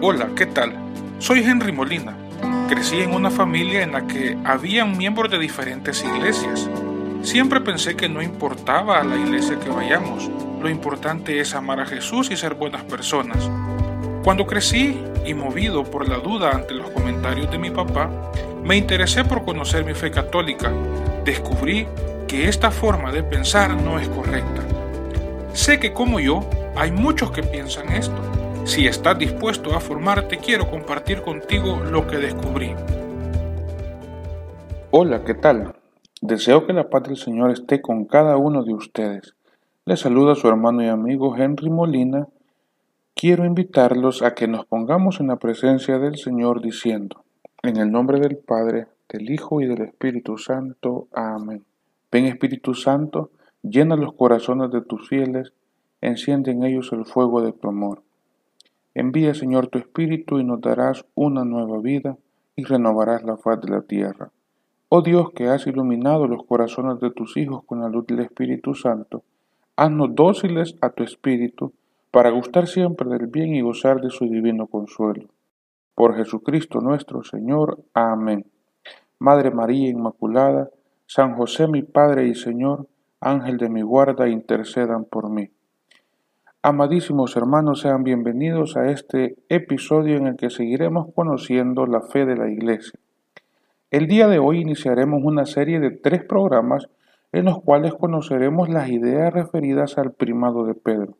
Hola, ¿qué tal? Soy Henry Molina. Crecí en una familia en la que habían miembros de diferentes iglesias. Siempre pensé que no importaba a la iglesia que vayamos, lo importante es amar a Jesús y ser buenas personas. Cuando crecí y movido por la duda ante los comentarios de mi papá, me interesé por conocer mi fe católica. Descubrí que esta forma de pensar no es correcta. Sé que como yo, hay muchos que piensan esto si estás dispuesto a formarte, quiero compartir contigo lo que descubrí. Hola, ¿qué tal? Deseo que la paz del Señor esté con cada uno de ustedes. Les saluda su hermano y amigo Henry Molina. Quiero invitarlos a que nos pongamos en la presencia del Señor diciendo, en el nombre del Padre, del Hijo y del Espíritu Santo. Amén. Ven Espíritu Santo, llena los corazones de tus fieles, enciende en ellos el fuego de tu amor. Envía, Señor, tu Espíritu y nos darás una nueva vida y renovarás la faz de la tierra. Oh Dios que has iluminado los corazones de tus hijos con la luz del Espíritu Santo, haznos dóciles a tu Espíritu para gustar siempre del bien y gozar de su divino consuelo. Por Jesucristo nuestro Señor. Amén. Madre María Inmaculada, San José mi Padre y Señor, Ángel de mi guarda, intercedan por mí. Amadísimos hermanos, sean bienvenidos a este episodio en el que seguiremos conociendo la fe de la Iglesia. El día de hoy iniciaremos una serie de tres programas en los cuales conoceremos las ideas referidas al primado de Pedro.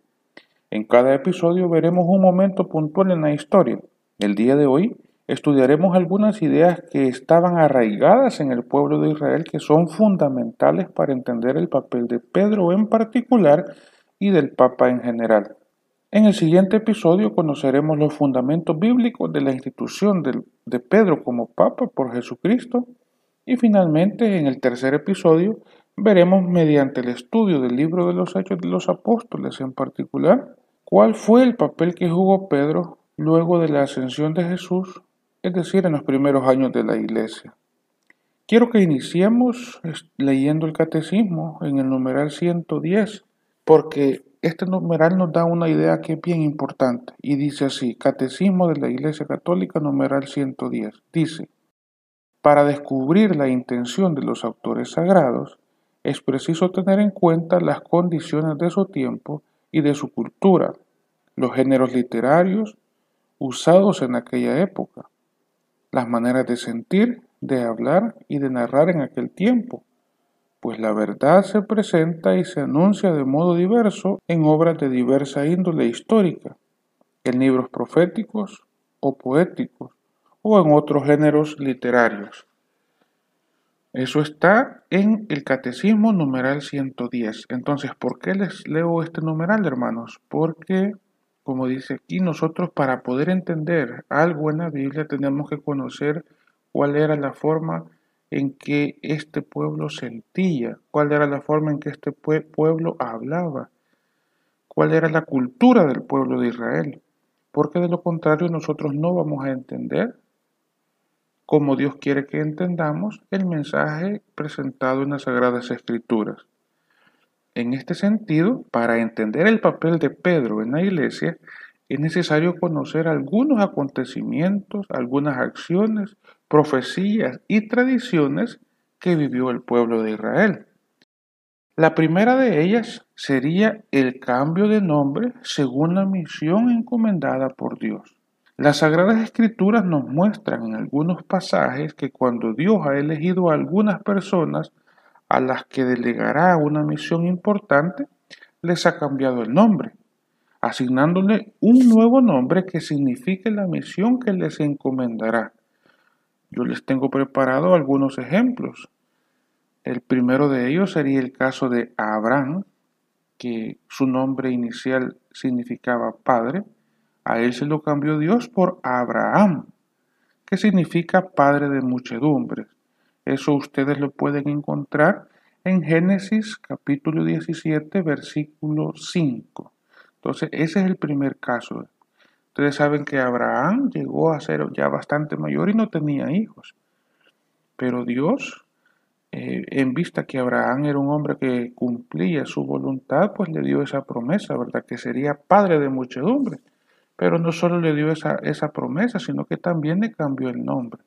En cada episodio veremos un momento puntual en la historia. El día de hoy estudiaremos algunas ideas que estaban arraigadas en el pueblo de Israel que son fundamentales para entender el papel de Pedro en particular y del Papa en general. En el siguiente episodio conoceremos los fundamentos bíblicos de la institución de Pedro como Papa por Jesucristo y finalmente en el tercer episodio veremos mediante el estudio del libro de los Hechos de los Apóstoles en particular cuál fue el papel que jugó Pedro luego de la ascensión de Jesús, es decir, en los primeros años de la iglesia. Quiero que iniciemos leyendo el catecismo en el numeral 110 porque este numeral nos da una idea que es bien importante y dice así, Catecismo de la Iglesia Católica numeral 110, dice, para descubrir la intención de los autores sagrados, es preciso tener en cuenta las condiciones de su tiempo y de su cultura, los géneros literarios usados en aquella época, las maneras de sentir, de hablar y de narrar en aquel tiempo, pues la verdad se presenta y se anuncia de modo diverso en obras de diversa índole histórica, en libros proféticos o poéticos, o en otros géneros literarios. Eso está en el Catecismo numeral 110. Entonces, ¿por qué les leo este numeral, hermanos? Porque, como dice aquí, nosotros para poder entender algo en la Biblia tenemos que conocer cuál era la forma en que este pueblo sentía, cuál era la forma en que este pueblo hablaba, cuál era la cultura del pueblo de Israel, porque de lo contrario nosotros no vamos a entender como Dios quiere que entendamos el mensaje presentado en las Sagradas Escrituras. En este sentido, para entender el papel de Pedro en la iglesia, es necesario conocer algunos acontecimientos, algunas acciones, profecías y tradiciones que vivió el pueblo de Israel. La primera de ellas sería el cambio de nombre según la misión encomendada por Dios. Las Sagradas Escrituras nos muestran en algunos pasajes que cuando Dios ha elegido a algunas personas a las que delegará una misión importante, les ha cambiado el nombre, asignándole un nuevo nombre que signifique la misión que les encomendará. Yo les tengo preparado algunos ejemplos. El primero de ellos sería el caso de Abraham, que su nombre inicial significaba padre. A él se lo cambió Dios por Abraham, que significa padre de muchedumbres. Eso ustedes lo pueden encontrar en Génesis capítulo 17, versículo 5. Entonces, ese es el primer caso. Ustedes saben que Abraham llegó a ser ya bastante mayor y no tenía hijos. Pero Dios, eh, en vista que Abraham era un hombre que cumplía su voluntad, pues le dio esa promesa, ¿verdad? Que sería padre de muchedumbre. Pero no solo le dio esa, esa promesa, sino que también le cambió el nombre.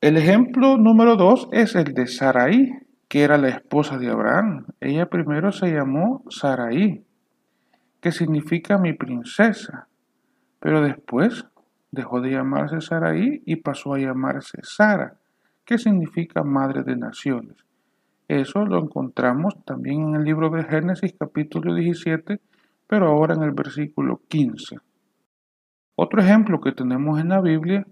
El ejemplo número dos es el de Saraí, que era la esposa de Abraham. Ella primero se llamó Saraí, que significa mi princesa, pero después dejó de llamarse Saraí y pasó a llamarse Sara, que significa madre de naciones. Eso lo encontramos también en el libro de Génesis capítulo 17, pero ahora en el versículo 15. Otro ejemplo que tenemos en la Biblia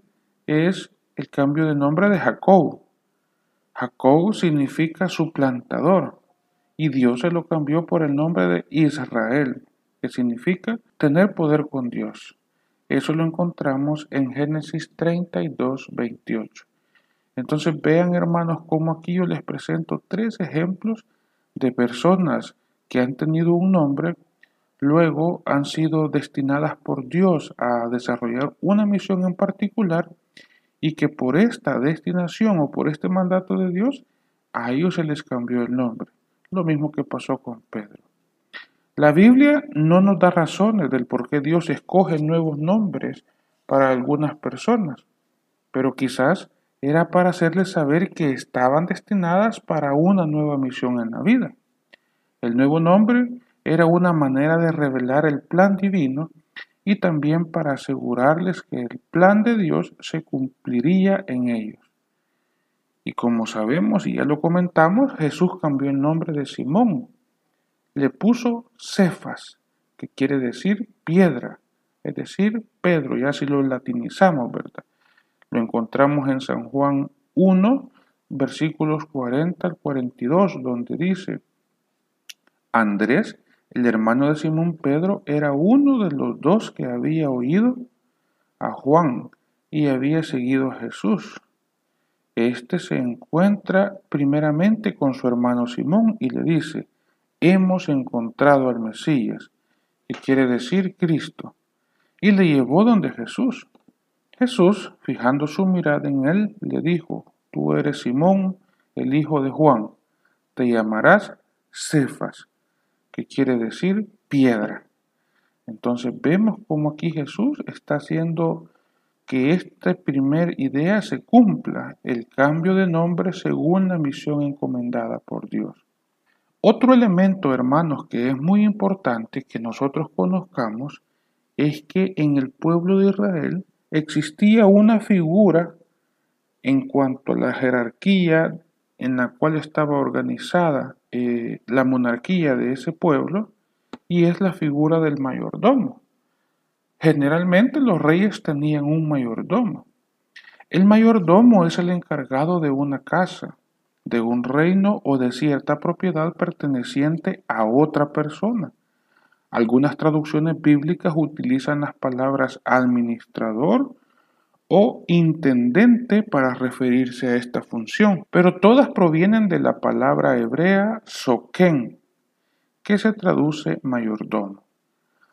es el cambio de nombre de Jacob. Jacob significa suplantador y Dios se lo cambió por el nombre de Israel, que significa tener poder con Dios. Eso lo encontramos en Génesis 32, 28. Entonces vean hermanos cómo aquí yo les presento tres ejemplos de personas que han tenido un nombre luego han sido destinadas por Dios a desarrollar una misión en particular y que por esta destinación o por este mandato de Dios, a ellos se les cambió el nombre. Lo mismo que pasó con Pedro. La Biblia no nos da razones del por qué Dios escoge nuevos nombres para algunas personas, pero quizás era para hacerles saber que estaban destinadas para una nueva misión en la vida. El nuevo nombre era una manera de revelar el plan divino y también para asegurarles que el plan de Dios se cumpliría en ellos. Y como sabemos y ya lo comentamos, Jesús cambió el nombre de Simón. Le puso Cefas, que quiere decir piedra, es decir, Pedro, ya si lo latinizamos, ¿verdad? Lo encontramos en San Juan 1, versículos 40 al 42, donde dice, Andrés, el hermano de Simón Pedro era uno de los dos que había oído a Juan y había seguido a Jesús. Este se encuentra primeramente con su hermano Simón y le dice, hemos encontrado al Mesías, que quiere decir Cristo, y le llevó donde Jesús. Jesús, fijando su mirada en él, le dijo, tú eres Simón, el hijo de Juan, te llamarás Cefas, que quiere decir piedra. Entonces vemos cómo aquí Jesús está haciendo que esta primera idea se cumpla, el cambio de nombre según la misión encomendada por Dios. Otro elemento, hermanos, que es muy importante que nosotros conozcamos es que en el pueblo de Israel existía una figura en cuanto a la jerarquía en la cual estaba organizada eh, la monarquía de ese pueblo y es la figura del mayordomo. Generalmente los reyes tenían un mayordomo. El mayordomo es el encargado de una casa, de un reino o de cierta propiedad perteneciente a otra persona. Algunas traducciones bíblicas utilizan las palabras administrador o intendente para referirse a esta función, pero todas provienen de la palabra hebrea soken, que se traduce mayordomo.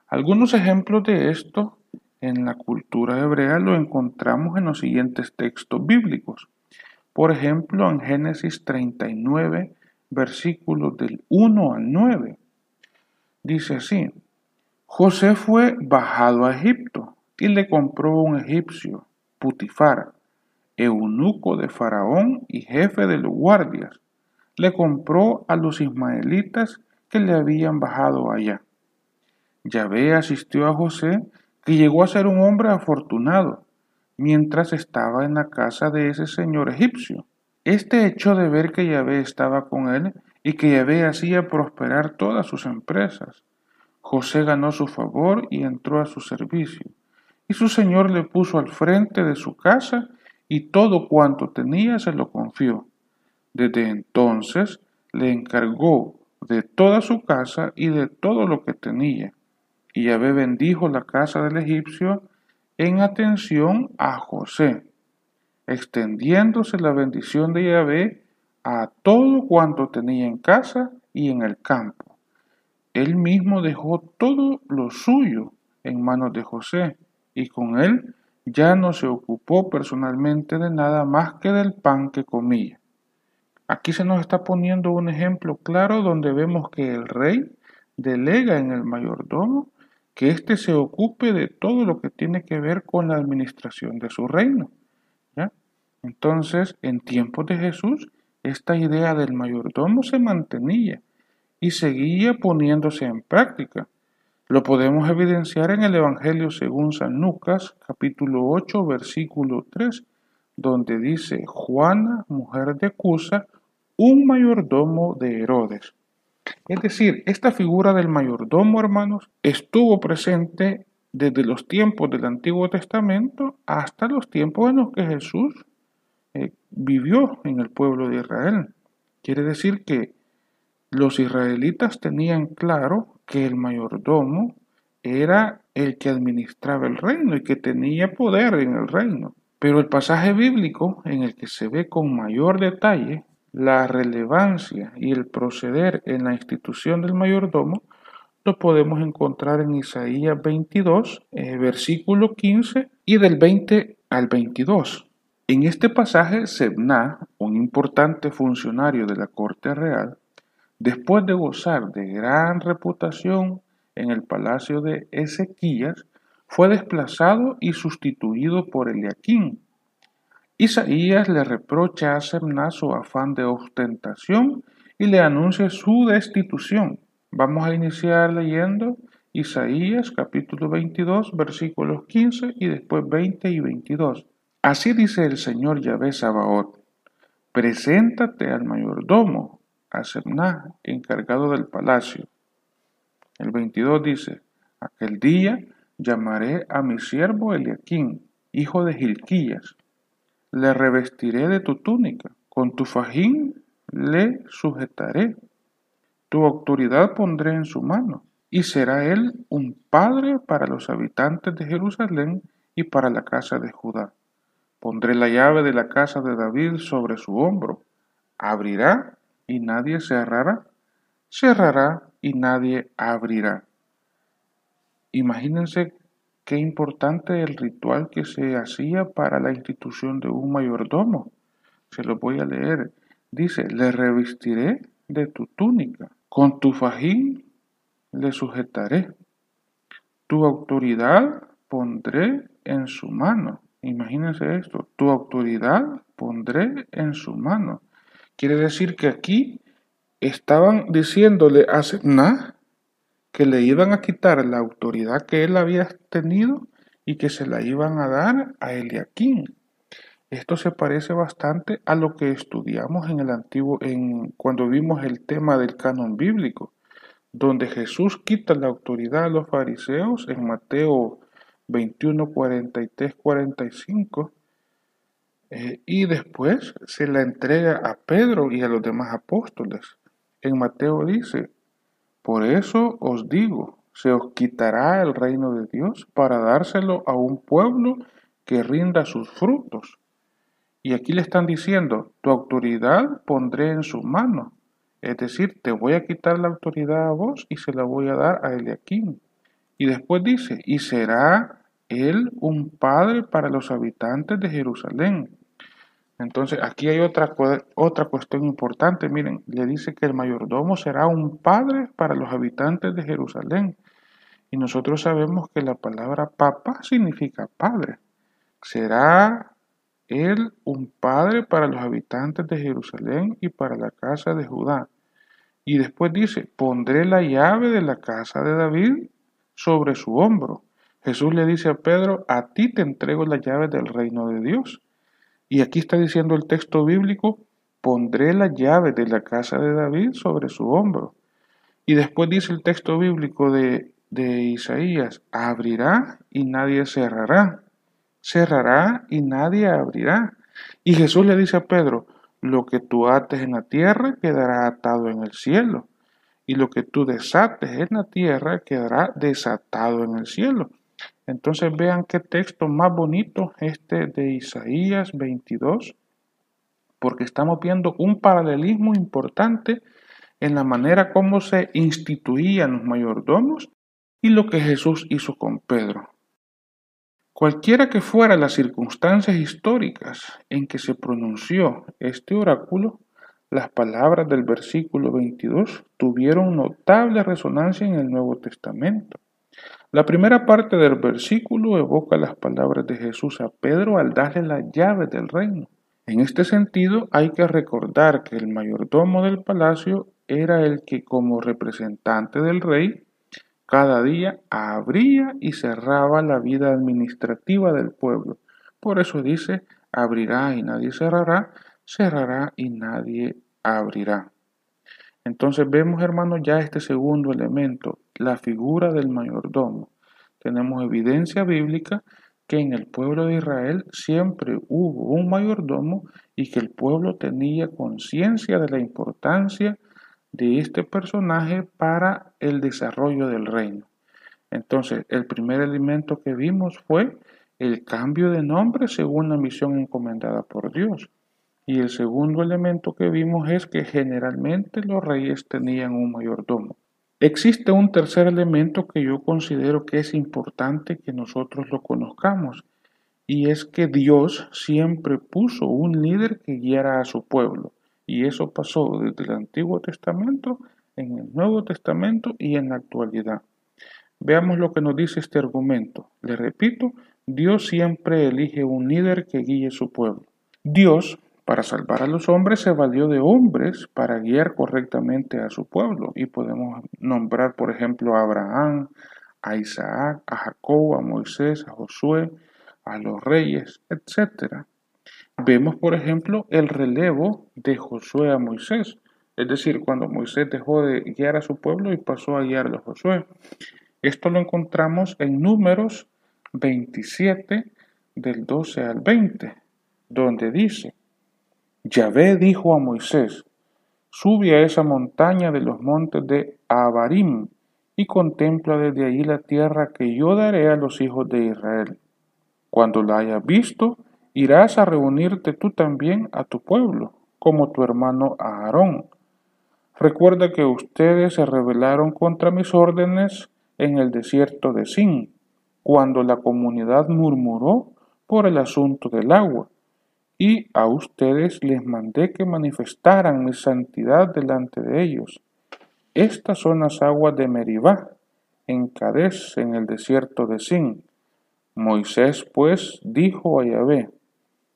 Algunos ejemplos de esto en la cultura hebrea lo encontramos en los siguientes textos bíblicos. Por ejemplo, en Génesis 39, versículos del 1 al 9. Dice así, José fue bajado a Egipto y le compró un egipcio Putifar, eunuco de Faraón y jefe de los guardias, le compró a los ismaelitas que le habían bajado allá. Yahvé asistió a José, que llegó a ser un hombre afortunado, mientras estaba en la casa de ese señor egipcio. Este hecho de ver que Yahvé estaba con él y que Yahvé hacía prosperar todas sus empresas. José ganó su favor y entró a su servicio y su señor le puso al frente de su casa y todo cuanto tenía se lo confió. Desde entonces le encargó de toda su casa y de todo lo que tenía. Y Yahvé bendijo la casa del egipcio en atención a José, extendiéndose la bendición de Yahvé a todo cuanto tenía en casa y en el campo. Él mismo dejó todo lo suyo en manos de José y con él ya no se ocupó personalmente de nada más que del pan que comía. Aquí se nos está poniendo un ejemplo claro donde vemos que el rey delega en el mayordomo que éste se ocupe de todo lo que tiene que ver con la administración de su reino. Entonces, en tiempos de Jesús, esta idea del mayordomo se mantenía y seguía poniéndose en práctica. Lo podemos evidenciar en el Evangelio según San Lucas, capítulo 8, versículo 3, donde dice, Juana, mujer de Cusa, un mayordomo de Herodes. Es decir, esta figura del mayordomo, hermanos, estuvo presente desde los tiempos del Antiguo Testamento hasta los tiempos en los que Jesús eh, vivió en el pueblo de Israel. Quiere decir que los israelitas tenían claro que el mayordomo era el que administraba el reino y que tenía poder en el reino. Pero el pasaje bíblico en el que se ve con mayor detalle la relevancia y el proceder en la institución del mayordomo lo podemos encontrar en Isaías 22, eh, versículo 15 y del 20 al 22. En este pasaje, Sebna, un importante funcionario de la corte real, después de gozar de gran reputación en el palacio de Ezequías, fue desplazado y sustituido por Eliaquín, Isaías le reprocha a Semná su afán de ostentación y le anuncia su destitución. Vamos a iniciar leyendo Isaías capítulo 22 versículos 15 y después 20 y 22. Así dice el Señor Yahvé Sabaoth, preséntate al mayordomo, a Semná, encargado del palacio. El 22 dice, aquel día llamaré a mi siervo Eliaquín, hijo de Gilquías, le revestiré de tu túnica, con tu fajín le sujetaré, tu autoridad pondré en su mano, y será él un padre para los habitantes de Jerusalén y para la casa de Judá. Pondré la llave de la casa de David sobre su hombro, abrirá y nadie cerrará, cerrará y nadie abrirá. Imagínense Qué importante el ritual que se hacía para la institución de un mayordomo. Se lo voy a leer. Dice, le revestiré de tu túnica, con tu fajín le sujetaré, tu autoridad pondré en su mano. Imagínense esto, tu autoridad pondré en su mano. Quiere decir que aquí estaban diciéndole a Sedna que le iban a quitar la autoridad que él había tenido y que se la iban a dar a Eliaquín. Esto se parece bastante a lo que estudiamos en el antiguo, en, cuando vimos el tema del canon bíblico, donde Jesús quita la autoridad a los fariseos en Mateo 21, 43, 45, y después se la entrega a Pedro y a los demás apóstoles. En Mateo dice, por eso os digo, se os quitará el reino de Dios para dárselo a un pueblo que rinda sus frutos. Y aquí le están diciendo, tu autoridad pondré en su mano. Es decir, te voy a quitar la autoridad a vos y se la voy a dar a Eliaquín. Y después dice, y será él un padre para los habitantes de Jerusalén. Entonces, aquí hay otra, otra cuestión importante. Miren, le dice que el mayordomo será un padre para los habitantes de Jerusalén. Y nosotros sabemos que la palabra papa significa padre. Será él un padre para los habitantes de Jerusalén y para la casa de Judá. Y después dice, pondré la llave de la casa de David sobre su hombro. Jesús le dice a Pedro, a ti te entrego la llave del reino de Dios. Y aquí está diciendo el texto bíblico, pondré la llave de la casa de David sobre su hombro. Y después dice el texto bíblico de, de Isaías, abrirá y nadie cerrará, cerrará y nadie abrirá. Y Jesús le dice a Pedro, lo que tú ates en la tierra quedará atado en el cielo, y lo que tú desates en la tierra quedará desatado en el cielo. Entonces vean qué texto más bonito este de Isaías 22, porque estamos viendo un paralelismo importante en la manera como se instituían los mayordomos y lo que Jesús hizo con Pedro. Cualquiera que fueran las circunstancias históricas en que se pronunció este oráculo, las palabras del versículo 22 tuvieron notable resonancia en el Nuevo Testamento. La primera parte del versículo evoca las palabras de Jesús a Pedro al darle las llaves del reino. En este sentido, hay que recordar que el mayordomo del palacio era el que como representante del rey cada día abría y cerraba la vida administrativa del pueblo. Por eso dice, abrirá y nadie cerrará, cerrará y nadie abrirá. Entonces vemos, hermanos, ya este segundo elemento, la figura del mayordomo. Tenemos evidencia bíblica que en el pueblo de Israel siempre hubo un mayordomo y que el pueblo tenía conciencia de la importancia de este personaje para el desarrollo del reino. Entonces, el primer elemento que vimos fue el cambio de nombre según la misión encomendada por Dios. Y el segundo elemento que vimos es que generalmente los reyes tenían un mayordomo. Existe un tercer elemento que yo considero que es importante que nosotros lo conozcamos, y es que Dios siempre puso un líder que guiara a su pueblo. Y eso pasó desde el Antiguo Testamento, en el Nuevo Testamento y en la actualidad. Veamos lo que nos dice este argumento. Le repito, Dios siempre elige un líder que guíe su pueblo. Dios para salvar a los hombres se valió de hombres para guiar correctamente a su pueblo. Y podemos nombrar, por ejemplo, a Abraham, a Isaac, a Jacob, a Moisés, a Josué, a los reyes, etc. Vemos, por ejemplo, el relevo de Josué a Moisés. Es decir, cuando Moisés dejó de guiar a su pueblo y pasó a guiar a Josué. Esto lo encontramos en números 27 del 12 al 20, donde dice, Yahvé dijo a Moisés, sube a esa montaña de los montes de Abarim y contempla desde allí la tierra que yo daré a los hijos de Israel. Cuando la hayas visto, irás a reunirte tú también a tu pueblo, como tu hermano Aarón. Recuerda que ustedes se rebelaron contra mis órdenes en el desierto de Sin, cuando la comunidad murmuró por el asunto del agua y a ustedes les mandé que manifestaran mi santidad delante de ellos. Estas son las aguas de Meribá, en Cades, en el desierto de Sin. Moisés, pues, dijo a Yahvé,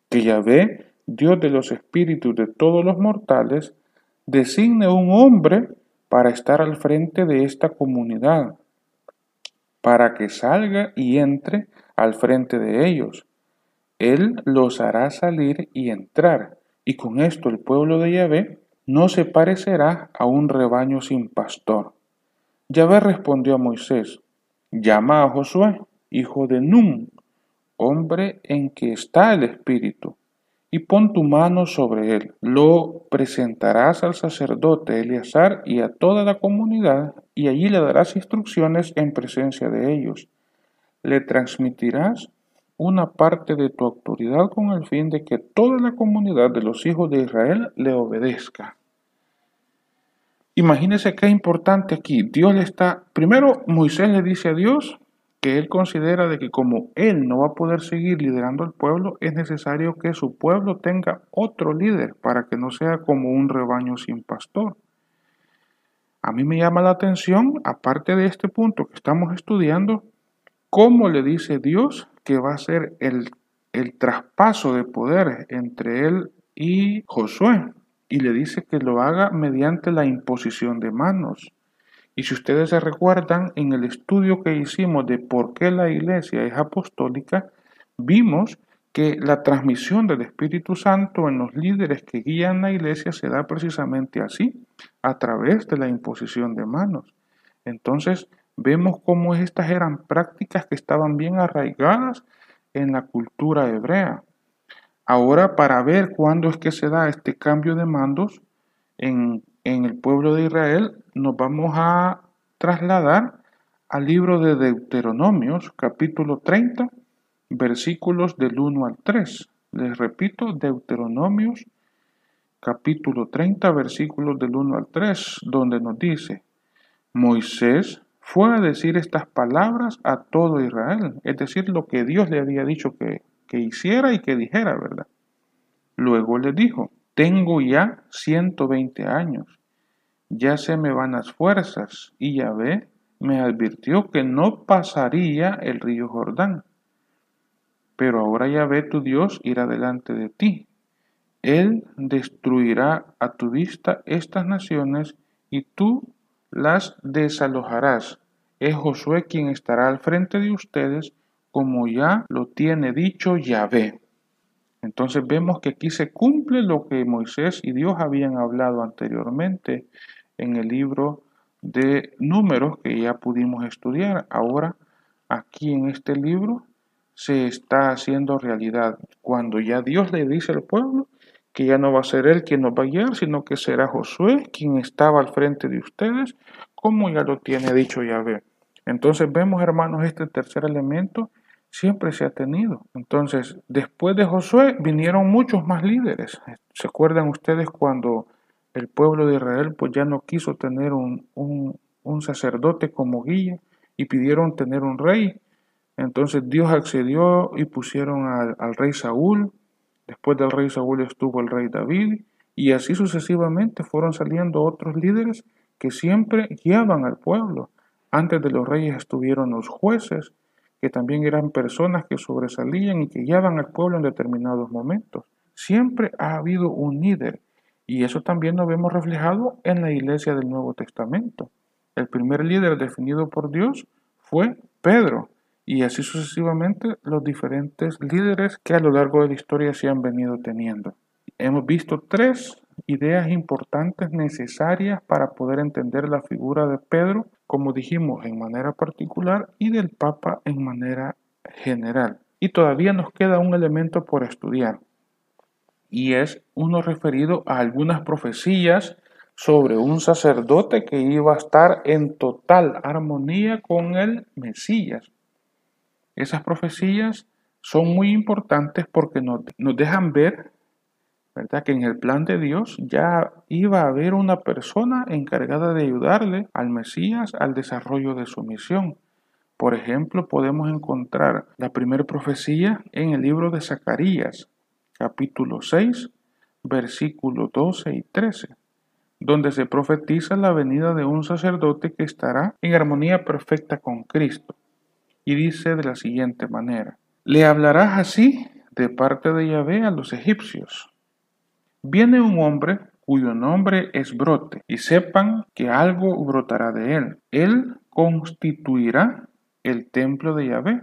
que Yahvé, Dios de los espíritus de todos los mortales, designe un hombre para estar al frente de esta comunidad, para que salga y entre al frente de ellos él los hará salir y entrar, y con esto el pueblo de Yahvé no se parecerá a un rebaño sin pastor. Yahvé respondió a Moisés, llama a Josué, hijo de Nun, hombre en que está el Espíritu, y pon tu mano sobre él. Lo presentarás al sacerdote Eleazar y a toda la comunidad, y allí le darás instrucciones en presencia de ellos. Le transmitirás una parte de tu autoridad con el fin de que toda la comunidad de los hijos de Israel le obedezca. Imagínese qué importante aquí. Dios le está, primero Moisés le dice a Dios que él considera de que como él no va a poder seguir liderando al pueblo, es necesario que su pueblo tenga otro líder para que no sea como un rebaño sin pastor. A mí me llama la atención, aparte de este punto que estamos estudiando, cómo le dice Dios que va a ser el, el traspaso de poder entre él y Josué. Y le dice que lo haga mediante la imposición de manos. Y si ustedes se recuerdan, en el estudio que hicimos de por qué la iglesia es apostólica, vimos que la transmisión del Espíritu Santo en los líderes que guían la iglesia se da precisamente así, a través de la imposición de manos. Entonces, vemos cómo estas eran prácticas que estaban bien arraigadas en la cultura hebrea. Ahora, para ver cuándo es que se da este cambio de mandos en, en el pueblo de Israel, nos vamos a trasladar al libro de Deuteronomios, capítulo 30, versículos del 1 al 3. Les repito, Deuteronomios, capítulo 30, versículos del 1 al 3, donde nos dice, Moisés fue a decir estas palabras a todo Israel, es decir, lo que Dios le había dicho que, que hiciera y que dijera, ¿verdad? Luego le dijo, tengo ya 120 años, ya se me van las fuerzas, y ya ve, me advirtió que no pasaría el río Jordán. Pero ahora ya ve tu Dios irá delante de ti. Él destruirá a tu vista estas naciones y tú las desalojarás. Es Josué quien estará al frente de ustedes, como ya lo tiene dicho Yahvé. Entonces vemos que aquí se cumple lo que Moisés y Dios habían hablado anteriormente en el libro de números que ya pudimos estudiar. Ahora, aquí en este libro se está haciendo realidad. Cuando ya Dios le dice al pueblo que ya no va a ser él quien nos va a guiar, sino que será Josué quien estaba al frente de ustedes, como ya lo tiene dicho Yahvé. Entonces vemos, hermanos, este tercer elemento siempre se ha tenido. Entonces, después de Josué vinieron muchos más líderes. ¿Se acuerdan ustedes cuando el pueblo de Israel pues ya no quiso tener un, un, sacerdote como guía y pidieron tener un rey? Entonces Dios accedió y pusieron al, al rey Saúl. Después del rey Saúl estuvo el rey David y así sucesivamente fueron saliendo otros líderes que siempre guiaban al pueblo. Antes de los reyes estuvieron los jueces, que también eran personas que sobresalían y que guiaban al pueblo en determinados momentos. Siempre ha habido un líder y eso también lo vemos reflejado en la iglesia del Nuevo Testamento. El primer líder definido por Dios fue Pedro y así sucesivamente los diferentes líderes que a lo largo de la historia se han venido teniendo. Hemos visto tres ideas importantes necesarias para poder entender la figura de Pedro, como dijimos, en manera particular y del Papa en manera general. Y todavía nos queda un elemento por estudiar, y es uno referido a algunas profecías sobre un sacerdote que iba a estar en total armonía con el Mesías. Esas profecías son muy importantes porque nos, nos dejan ver ¿verdad? Que en el plan de Dios ya iba a haber una persona encargada de ayudarle al Mesías al desarrollo de su misión. Por ejemplo, podemos encontrar la primera profecía en el libro de Zacarías, capítulo 6, versículos 12 y 13, donde se profetiza la venida de un sacerdote que estará en armonía perfecta con Cristo. Y dice de la siguiente manera, le hablarás así de parte de Yahvé a los egipcios Viene un hombre cuyo nombre es brote, y sepan que algo brotará de él. Él constituirá el templo de Yahvé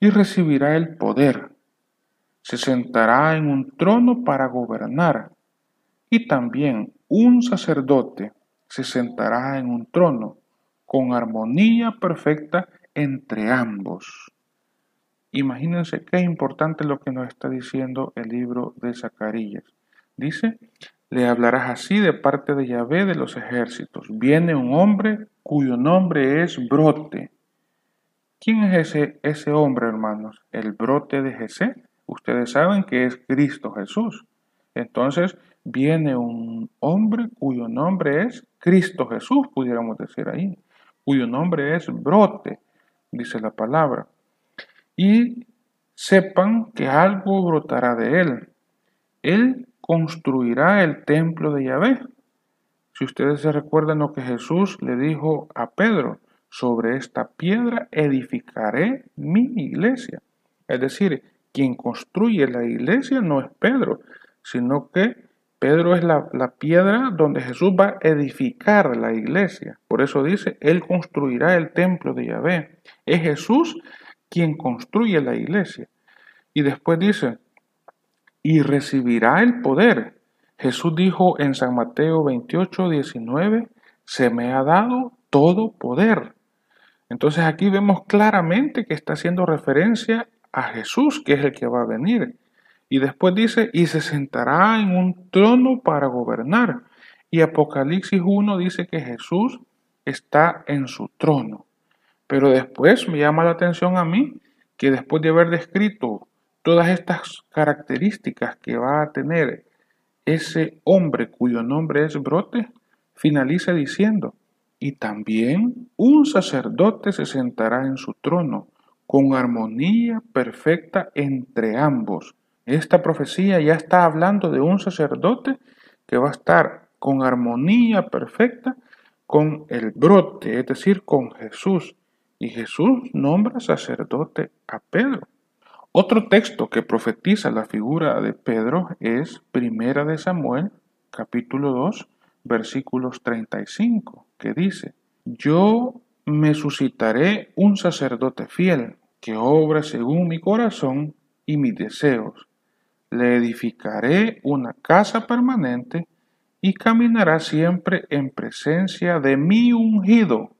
y recibirá el poder. Se sentará en un trono para gobernar. Y también un sacerdote se sentará en un trono con armonía perfecta entre ambos. Imagínense qué importante lo que nos está diciendo el libro de Zacarías. Dice, le hablarás así de parte de Yahvé de los ejércitos. Viene un hombre cuyo nombre es brote. ¿Quién es ese, ese hombre, hermanos? El brote de Jesé. Ustedes saben que es Cristo Jesús. Entonces, viene un hombre cuyo nombre es Cristo Jesús, pudiéramos decir ahí, cuyo nombre es brote, dice la palabra. Y sepan que algo brotará de él. Él construirá el templo de Yahvé. Si ustedes se recuerdan lo que Jesús le dijo a Pedro, sobre esta piedra edificaré mi iglesia. Es decir, quien construye la iglesia no es Pedro, sino que Pedro es la, la, piedra donde Jesús va a edificar la iglesia. Por eso dice, Él construirá el templo de Yahvé. Es Jesús quien construye la iglesia. Y después dice, y recibirá el poder. Jesús dijo en San Mateo 28, 19, se me ha dado todo poder. Entonces aquí vemos claramente que está haciendo referencia a Jesús, que es el que va a venir. Y después dice, y se sentará en un trono para gobernar. Y Apocalipsis 1 dice que Jesús está en su trono. Pero después me llama la atención a mí que después de haber descrito Todas estas características que va a tener ese hombre cuyo nombre es brote, finaliza diciendo, y también un sacerdote se sentará en su trono, con armonía perfecta entre ambos. Esta profecía ya está hablando de un sacerdote que va a estar con armonía perfecta con el brote, es decir, con Jesús. Y Jesús nombra sacerdote a Pedro. Otro texto que profetiza la figura de Pedro es Primera de Samuel, capítulo 2, versículos 35, que dice, Yo me suscitaré un sacerdote fiel, que obra según mi corazón y mis deseos. Le edificaré una casa permanente y caminará siempre en presencia de mi ungido.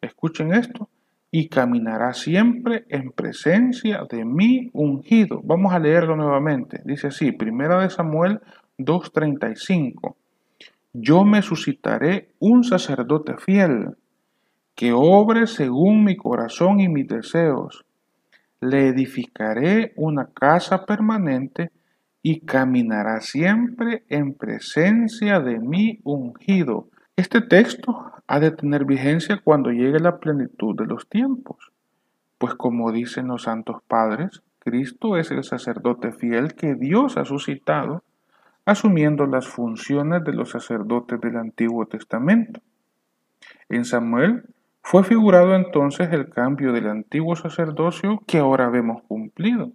Escuchen esto. Y caminará siempre en presencia de mi ungido. Vamos a leerlo nuevamente. Dice así, primera de Samuel 2.35. Yo me suscitaré un sacerdote fiel que obre según mi corazón y mis deseos. Le edificaré una casa permanente y caminará siempre en presencia de mi ungido. Este texto ha de tener vigencia cuando llegue la plenitud de los tiempos, pues como dicen los santos padres, Cristo es el sacerdote fiel que Dios ha suscitado, asumiendo las funciones de los sacerdotes del Antiguo Testamento. En Samuel fue figurado entonces el cambio del antiguo sacerdocio que ahora vemos cumplido.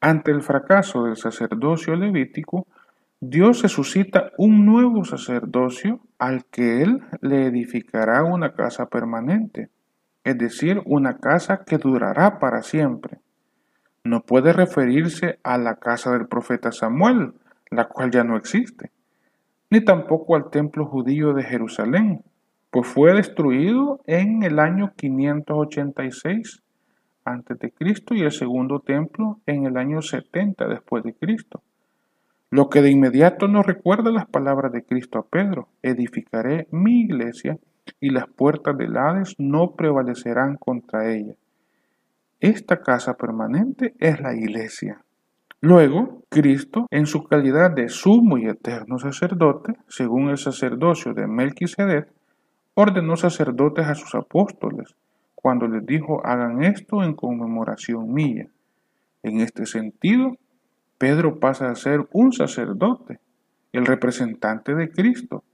Ante el fracaso del sacerdocio levítico, Dios se suscita un nuevo sacerdocio al que Él le edificará una casa permanente, es decir, una casa que durará para siempre. No puede referirse a la casa del profeta Samuel, la cual ya no existe, ni tampoco al templo judío de Jerusalén, pues fue destruido en el año 586 a.C. y el segundo templo en el año 70 después de Cristo. Lo que de inmediato nos recuerda las palabras de Cristo a Pedro, edificaré mi iglesia y las puertas del Hades no prevalecerán contra ella. Esta casa permanente es la iglesia. Luego, Cristo, en su calidad de sumo y eterno sacerdote, según el sacerdocio de Melquisedec, ordenó sacerdotes a sus apóstoles cuando les dijo hagan esto en conmemoración mía. En este sentido, Pedro pasa a ser un sacerdote, el representante de Cristo.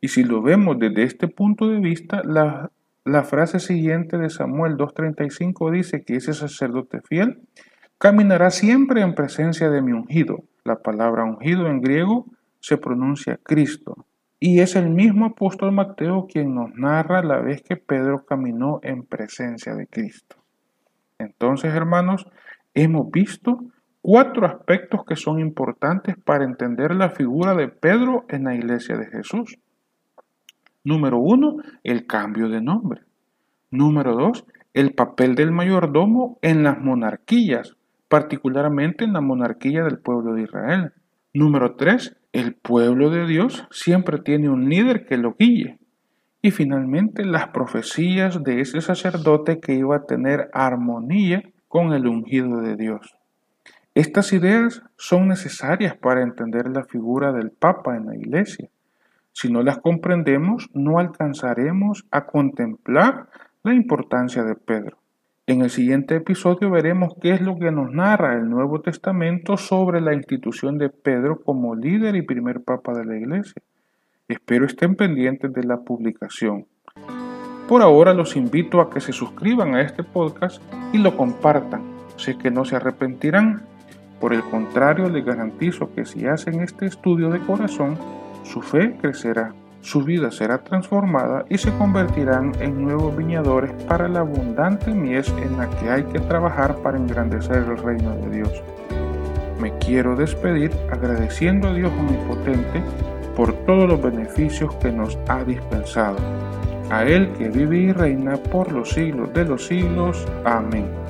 Y si lo vemos desde este punto de vista, la, la frase siguiente de Samuel 2.35 dice que ese sacerdote fiel caminará siempre en presencia de mi ungido. La palabra ungido en griego se pronuncia Cristo. Y es el mismo apóstol Mateo quien nos narra la vez que Pedro caminó en presencia de Cristo. Entonces, hermanos, hemos visto cuatro aspectos que son importantes para entender la figura de Pedro en la iglesia de Jesús. Número uno, el cambio de nombre. Número dos, el papel del mayordomo en las monarquías, particularmente en la monarquía del pueblo de Israel. Número tres, el pueblo de Dios siempre tiene un líder que lo guíe. Y finalmente las profecías de ese sacerdote que iba a tener armonía con el ungido de Dios. Estas ideas son necesarias para entender la figura del Papa en la Iglesia. Si no las comprendemos, no alcanzaremos a contemplar la importancia de Pedro. En el siguiente episodio veremos qué es lo que nos narra el Nuevo Testamento sobre la institución de Pedro como líder y primer papa de la Iglesia. Espero estén pendientes de la publicación. Por ahora los invito a que se suscriban a este podcast y lo compartan. Sé que no se arrepentirán. Por el contrario, les garantizo que si hacen este estudio de corazón, su fe crecerá su vida será transformada y se convertirán en nuevos viñadores para la abundante mies en la que hay que trabajar para engrandecer el reino de Dios. Me quiero despedir agradeciendo a Dios Omnipotente por todos los beneficios que nos ha dispensado. A Él que vive y reina por los siglos de los siglos. Amén.